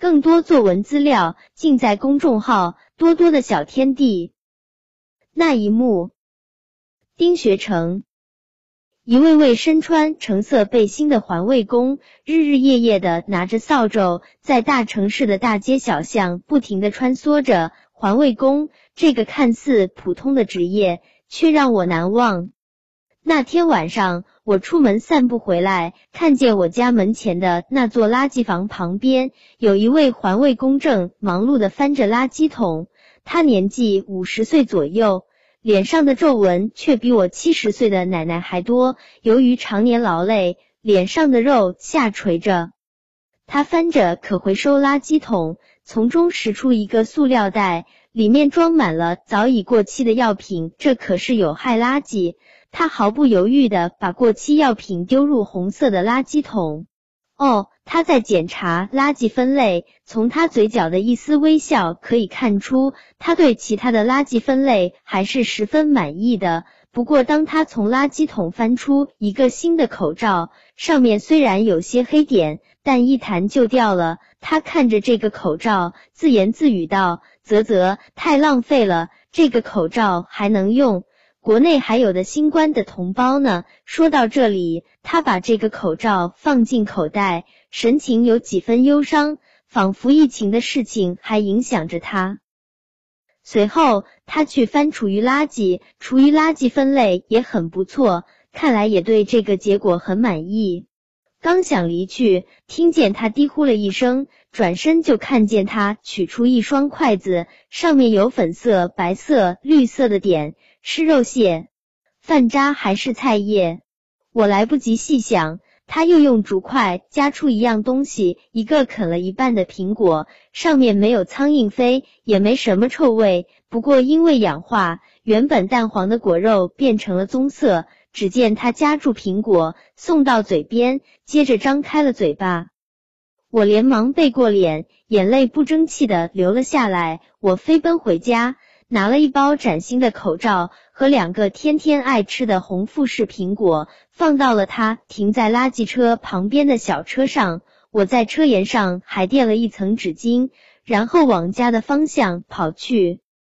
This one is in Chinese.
更多作文资料尽在公众号多多的小天地。那一幕，丁学成。一位位身穿橙色背心的环卫工，日日夜夜的拿着扫帚，在大城市的大街小巷不停的穿梭着。环卫工这个看似普通的职业，却让我难忘。那天晚上，我出门散步回来，看见我家门前的那座垃圾房旁边，有一位环卫工正忙碌的翻着垃圾桶。他年纪五十岁左右。脸上的皱纹却比我七十岁的奶奶还多。由于常年劳累，脸上的肉下垂着。他翻着可回收垃圾桶，从中拾出一个塑料袋，里面装满了早已过期的药品，这可是有害垃圾。他毫不犹豫的把过期药品丢入红色的垃圾桶。哦。他在检查垃圾分类，从他嘴角的一丝微笑可以看出，他对其他的垃圾分类还是十分满意的。不过，当他从垃圾桶翻出一个新的口罩，上面虽然有些黑点，但一弹就掉了。他看着这个口罩，自言自语道：“啧啧，太浪费了，这个口罩还能用。”国内还有的新冠的同胞呢。说到这里，他把这个口罩放进口袋，神情有几分忧伤，仿佛疫情的事情还影响着他。随后，他去翻厨余垃圾，厨余垃圾分类也很不错，看来也对这个结果很满意。刚想离去，听见他低呼了一声，转身就看见他取出一双筷子，上面有粉色、白色、绿色的点。是肉馅、饭渣还是菜叶？我来不及细想，他又用竹筷夹出一样东西，一个啃了一半的苹果，上面没有苍蝇飞，也没什么臭味。不过因为氧化，原本淡黄的果肉变成了棕色。只见他夹住苹果，送到嘴边，接着张开了嘴巴。我连忙背过脸，眼泪不争气的流了下来。我飞奔回家。拿了一包崭新的口罩和两个天天爱吃的红富士苹果，放到了他停在垃圾车旁边的小车上。我在车沿上还垫了一层纸巾，然后往家的方向跑去。